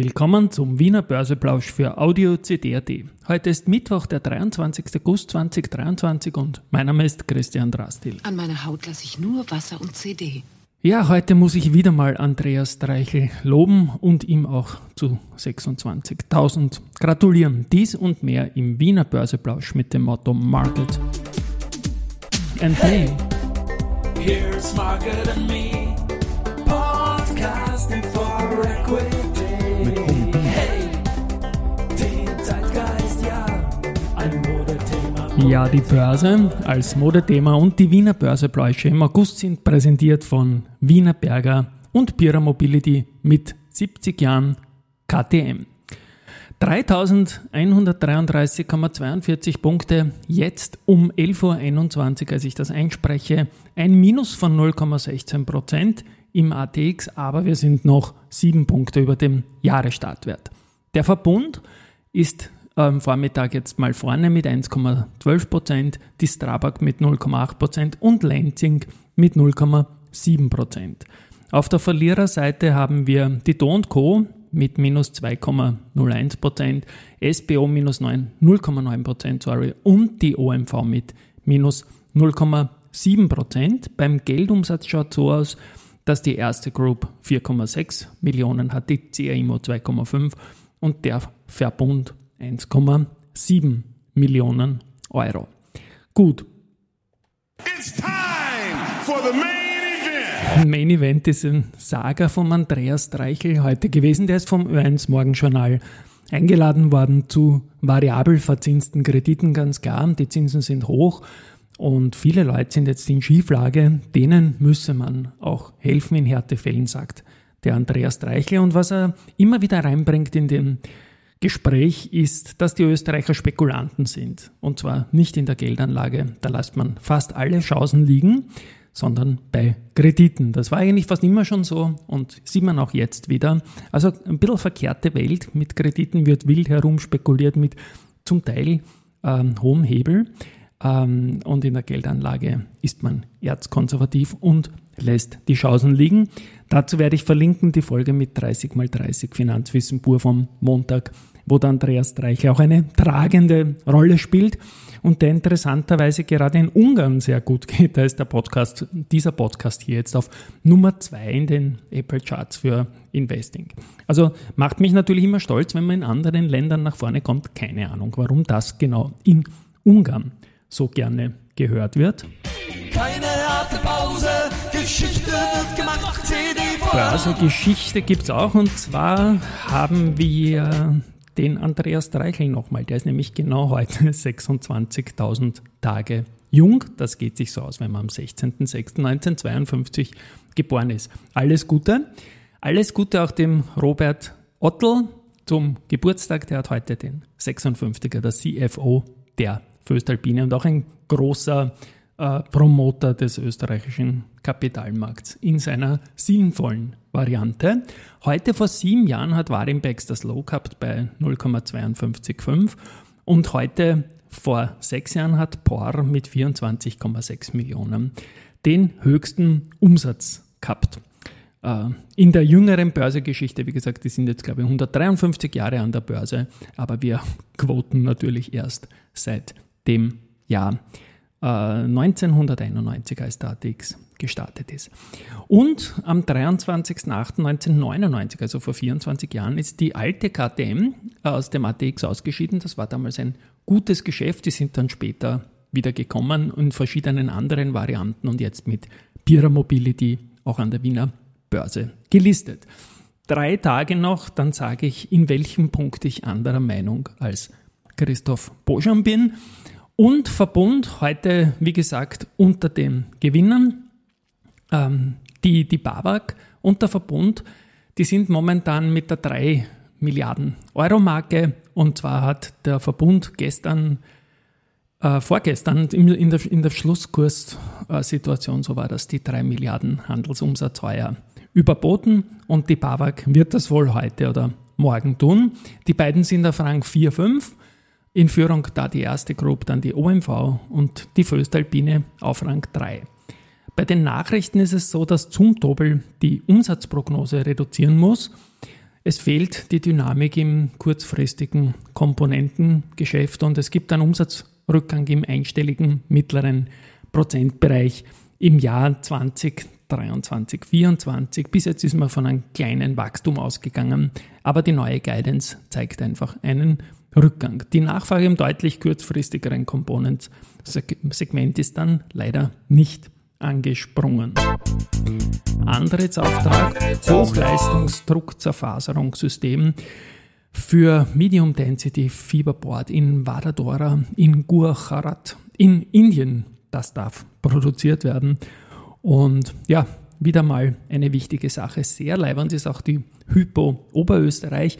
Willkommen zum Wiener Börseplausch für Audio CD.at. Heute ist Mittwoch, der 23. August 2023 und mein Name ist Christian Drastil. An meiner Haut lasse ich nur Wasser und CD. Ja, heute muss ich wieder mal Andreas Dreichel loben und ihm auch zu 26.000 gratulieren. Dies und mehr im Wiener Börseplausch mit dem Motto Market and hey. Me. Here's Market and Me, podcasting for equity. Mit hey, den Zeitgeist, ja. Ja, die Börse als Modethema und die Wiener Börsepläusche im August sind präsentiert von Wiener Berger und Pira Mobility mit 70 Jahren KTM. 3133,42 Punkte, jetzt um 11.21 Uhr, als ich das einspreche, ein Minus von 0,16 Prozent im ATX, aber wir sind noch 7 Punkte über dem Jahresstartwert. Der Verbund ist am Vormittag jetzt mal vorne mit 1,12 Prozent, die Strabag mit 0,8 Prozent und Lansing mit 0,7 Prozent. Auf der Verliererseite haben wir die Do Co mit minus 2,01 Prozent, SBO minus 0,9 Prozent, und die OMV mit minus 0,7 Prozent. Beim Geldumsatz schaut so aus, dass die erste Group 4,6 Millionen hat, die CAIMO 2,5 und der Verbund 1,7 Millionen Euro. Gut. It's time for the main Main Event ist ein Saga von Andreas Dreichel heute gewesen. Der ist vom Ö1 Morgenjournal eingeladen worden zu variabel verzinsten Krediten, ganz klar. Die Zinsen sind hoch und viele Leute sind jetzt in Schieflage. Denen müsse man auch helfen in Härtefällen, sagt der Andreas Dreichel. Und was er immer wieder reinbringt in dem Gespräch ist, dass die Österreicher Spekulanten sind. Und zwar nicht in der Geldanlage. Da lässt man fast alle Chancen liegen sondern bei Krediten. Das war eigentlich fast immer schon so und sieht man auch jetzt wieder. Also ein bisschen verkehrte Welt. Mit Krediten wird wild herumspekuliert mit zum Teil ähm, hohem Hebel. Ähm, und in der Geldanlage ist man erzkonservativ und lässt die Chancen liegen. Dazu werde ich verlinken die Folge mit 30 x 30 Finanzwissen pur vom Montag, wo der Andreas Streich auch eine tragende Rolle spielt und der interessanterweise gerade in Ungarn sehr gut geht. Da ist der Podcast, dieser Podcast hier jetzt auf Nummer zwei in den Apple Charts für Investing. Also macht mich natürlich immer stolz, wenn man in anderen Ländern nach vorne kommt. Keine Ahnung, warum das genau in Ungarn so gerne gehört wird. Keine harte Pause, Geschichte wird gemacht, CD Börse-Geschichte gibt es auch und zwar haben wir den Andreas Dreichel nochmal. Der ist nämlich genau heute 26.000 Tage jung. Das geht sich so aus, wenn man am 16.06.1952 geboren ist. Alles Gute. Alles Gute auch dem Robert Ottl zum Geburtstag. Der hat heute den 56er, der CFO der Föstalpine und auch ein großer äh, Promoter des österreichischen Kapitalmarkts in seiner sinnvollen Variante. Heute vor sieben Jahren hat Warimbex das Low gehabt bei 0,525 und heute vor sechs Jahren hat POR mit 24,6 Millionen den höchsten Umsatz gehabt. Äh, in der jüngeren Börsegeschichte, wie gesagt, die sind jetzt, glaube ich, 153 Jahre an der Börse, aber wir quoten natürlich erst seit dem Jahr. 1991 als DATX gestartet ist. Und am 23.08.1999, also vor 24 Jahren, ist die alte KTM aus dem ATX ausgeschieden. Das war damals ein gutes Geschäft. Die sind dann später wieder gekommen in verschiedenen anderen Varianten und jetzt mit Pira Mobility auch an der Wiener Börse gelistet. Drei Tage noch, dann sage ich, in welchem Punkt ich anderer Meinung als Christoph Boschan bin. Und Verbund heute, wie gesagt, unter den Gewinnern. Ähm, die, die BAWAG und der Verbund, die sind momentan mit der 3 Milliarden Euro Marke. Und zwar hat der Verbund gestern, äh, vorgestern in, der, in der Schlusskurssituation, so war das, die 3 Milliarden Handelsumsatz heuer überboten. Und die BAWAG wird das wohl heute oder morgen tun. Die beiden sind auf Rang 4, 5 in Führung da die erste Group, dann die OMV und die Föstalpine auf Rang 3. Bei den Nachrichten ist es so, dass Zumtobel die Umsatzprognose reduzieren muss. Es fehlt die Dynamik im kurzfristigen Komponentengeschäft und es gibt einen Umsatzrückgang im einstelligen mittleren Prozentbereich im Jahr 2023, 2024. Bis jetzt ist man von einem kleinen Wachstum ausgegangen, aber die neue Guidance zeigt einfach einen Rückgang. Die Nachfrage im deutlich kurzfristigeren Components-Segment ist dann leider nicht angesprungen. Antrittsauftrag Hochleistungsdruckzerfaserungssystem für Medium Density Fiberboard in Vadodara in Gujarat in Indien. Das darf produziert werden. Und ja, wieder mal eine wichtige Sache. Sehr leibend ist auch die Hypo Oberösterreich.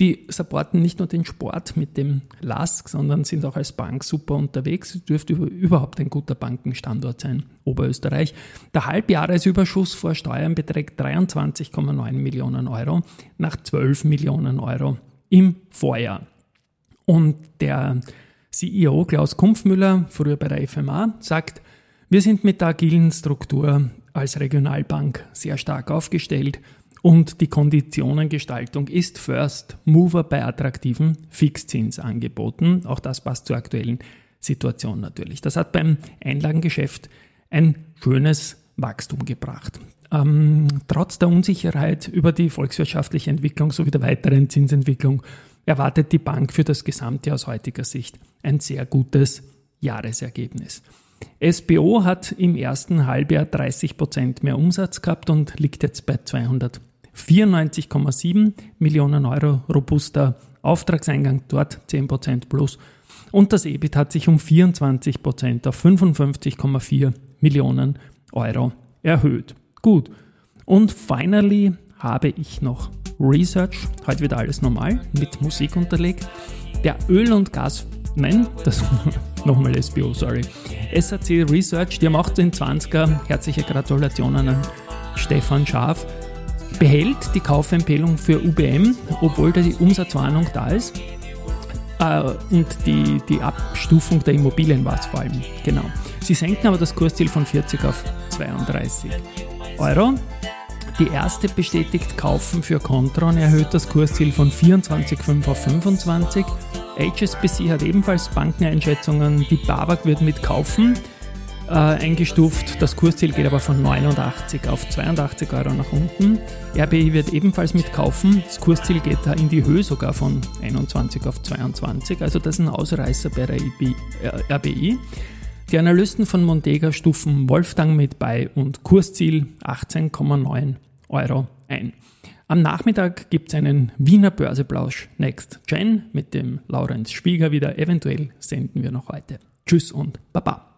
Die supporten nicht nur den Sport mit dem LASK, sondern sind auch als Bank super unterwegs. Es dürfte überhaupt ein guter Bankenstandort sein, Oberösterreich. Der Halbjahresüberschuss vor Steuern beträgt 23,9 Millionen Euro nach 12 Millionen Euro im Vorjahr. Und der CEO Klaus Kumpfmüller, früher bei der FMA, sagt, wir sind mit der agilen Struktur als Regionalbank sehr stark aufgestellt und die Konditionengestaltung ist First Mover bei attraktiven Fixzinsangeboten. Auch das passt zur aktuellen Situation natürlich. Das hat beim Einlagengeschäft ein schönes Wachstum gebracht. Ähm, trotz der Unsicherheit über die volkswirtschaftliche Entwicklung sowie der weiteren Zinsentwicklung erwartet die Bank für das Gesamte aus heutiger Sicht ein sehr gutes Jahresergebnis. SBO hat im ersten Halbjahr 30 Prozent mehr Umsatz gehabt und liegt jetzt bei 200 94,7 Millionen Euro robuster Auftragseingang, dort 10% plus. Und das EBIT hat sich um 24% auf 55,4 Millionen Euro erhöht. Gut. Und finally habe ich noch Research. Heute wird alles normal mit Musik unterlegt. Der Öl- und Gas, nein, das nochmal SBO, sorry. SAC Research, der macht den 20er. Herzliche Gratulationen an Stefan Schaaf behält die Kaufempfehlung für UBM, obwohl die Umsatzwarnung da ist. Äh, und die, die Abstufung der Immobilien war es vor allem. Genau. Sie senken aber das Kursziel von 40 auf 32 Euro. Die erste bestätigt Kaufen für Contron, erhöht das Kursziel von 24,5 auf 25. HSBC hat ebenfalls Bankeneinschätzungen. Die BAWAG wird mit Kaufen äh, eingestuft. Das Kursziel geht aber von 89 auf 82 Euro nach unten. RBI wird ebenfalls mitkaufen. Das Kursziel geht da in die Höhe sogar von 21 auf 22. Also das ist ein Ausreißer bei der IB, äh, RBI. Die Analysten von Montega stufen Wolfgang mit bei und Kursziel 18,9 Euro ein. Am Nachmittag gibt es einen Wiener Börseplausch Next Gen mit dem Laurenz Spieger wieder. Eventuell senden wir noch heute. Tschüss und Baba.